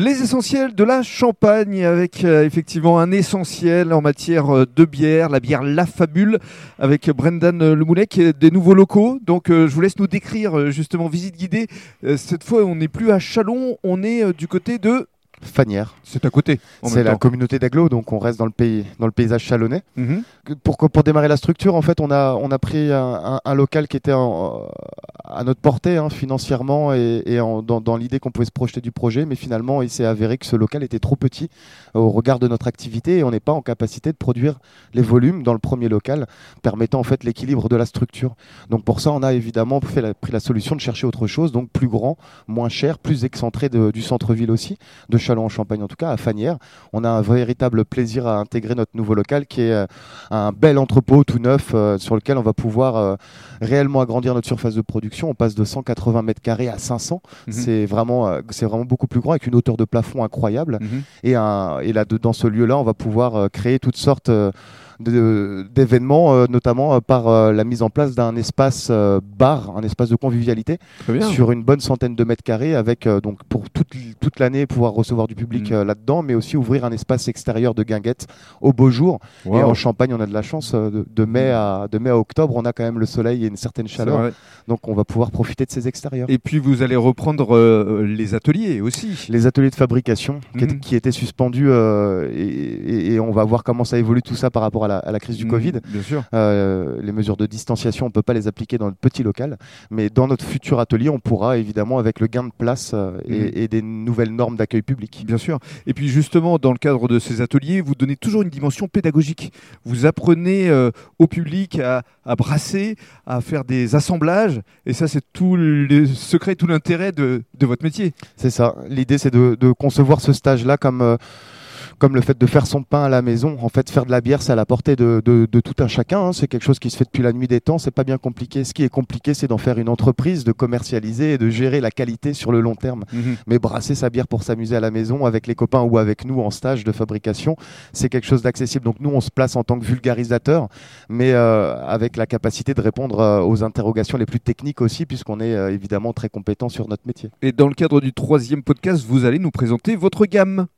Les essentiels de la Champagne, avec euh, effectivement un essentiel en matière euh, de bière, la bière La Fabule, avec Brendan Lemoulec, des nouveaux locaux. Donc euh, je vous laisse nous décrire justement visite guidée. cette fois, on n'est plus à Chalon, on est du côté de Fanière. C'est à côté. C'est la communauté d'Aglo, donc on reste dans le pays, dans le paysage chalonnais. Mhm. pour, pour démarrer la structure, en fait, on a, on a pris un, local qui était à notre portée hein, financièrement et, dans, l'idée qu'on pouvait se projeter du projet, mais finalement, il s'est avéré que ce local était trop petit au regard de notre activité et on n'est pas en capacité de produire les volumes dans le premier local, permettant en fait l'équilibre de la structure. Donc pour ça, on a évidemment fait la, pris la solution de chercher autre chose, donc plus grand, moins cher, plus excentré du centre-ville aussi, de en Champagne en tout cas, à Fanière. On a un véritable plaisir à intégrer notre nouveau local qui est euh, un bel entrepôt tout neuf euh, sur lequel on va pouvoir euh, réellement agrandir notre surface de production. On passe de 180 mètres carrés à 500. Mhm. C'est vraiment, c'est vraiment beaucoup plus grand avec une hauteur de plafond incroyable. Mhm. Et, un, et là, dans ce lieu-là, on va pouvoir créer toutes sortes d'événements, euh, notamment euh, par euh, la mise en place d'un espace bar, un espace de convivialité sur une bonne centaine de mètres carrés, avec donc pour toute, toute l'année pouvoir recevoir du public mm. là-dedans, mais aussi ouvrir un espace extérieur de guinguettes au beau jour. Et en Champagne, on a de la chance de, mai à, de mai à octobre, on a quand même le soleil et une certaine chaleur, donc on va pouvoir profiter de ces extérieurs. Et puis vous allez reprendre les ateliers aussi. Les ateliers de fabrication qui, mm. étaient suspendus et, et, on va voir comment ça évolue tout ça par rapport à à la, crise du mmh, Covid. Bien sûr. Euh, les mesures de distanciation, on ne peut pas les appliquer dans le petit local, mais dans notre futur atelier, on pourra évidemment, avec le gain de place euh, mmh. et, des nouvelles normes d'accueil public. Bien sûr. Et puis justement, dans le cadre de ces ateliers, vous donnez toujours une dimension pédagogique. Vous apprenez euh, au public à, brasser, à faire des assemblages, et ça, c'est tout le secret, tout l'intérêt de, votre métier. C'est ça. L'idée, c'est de, de, concevoir ce stage-là comme comme le fait de faire son pain à la maison. En fait, faire de la bière, c'est à la portée de, tout un chacun. Hein. C'est quelque chose qui se fait depuis la nuit des temps. C'est pas bien compliqué. Ce qui est compliqué, c'est d'en faire une entreprise, de commercialiser et de gérer la qualité sur le long terme. Mhm. Mais brasser sa bière pour s'amuser à la maison avec les copains ou avec nous en stage de fabrication, c'est quelque chose d'accessible. Donc nous, on se place en tant que vulgarisateur, mais euh, avec la capacité de répondre euh, aux interrogations les plus techniques aussi, puisqu'on est euh, évidemment très compétent sur notre métier. Et dans le cadre du troisième podcast, vous allez nous présenter votre gamme.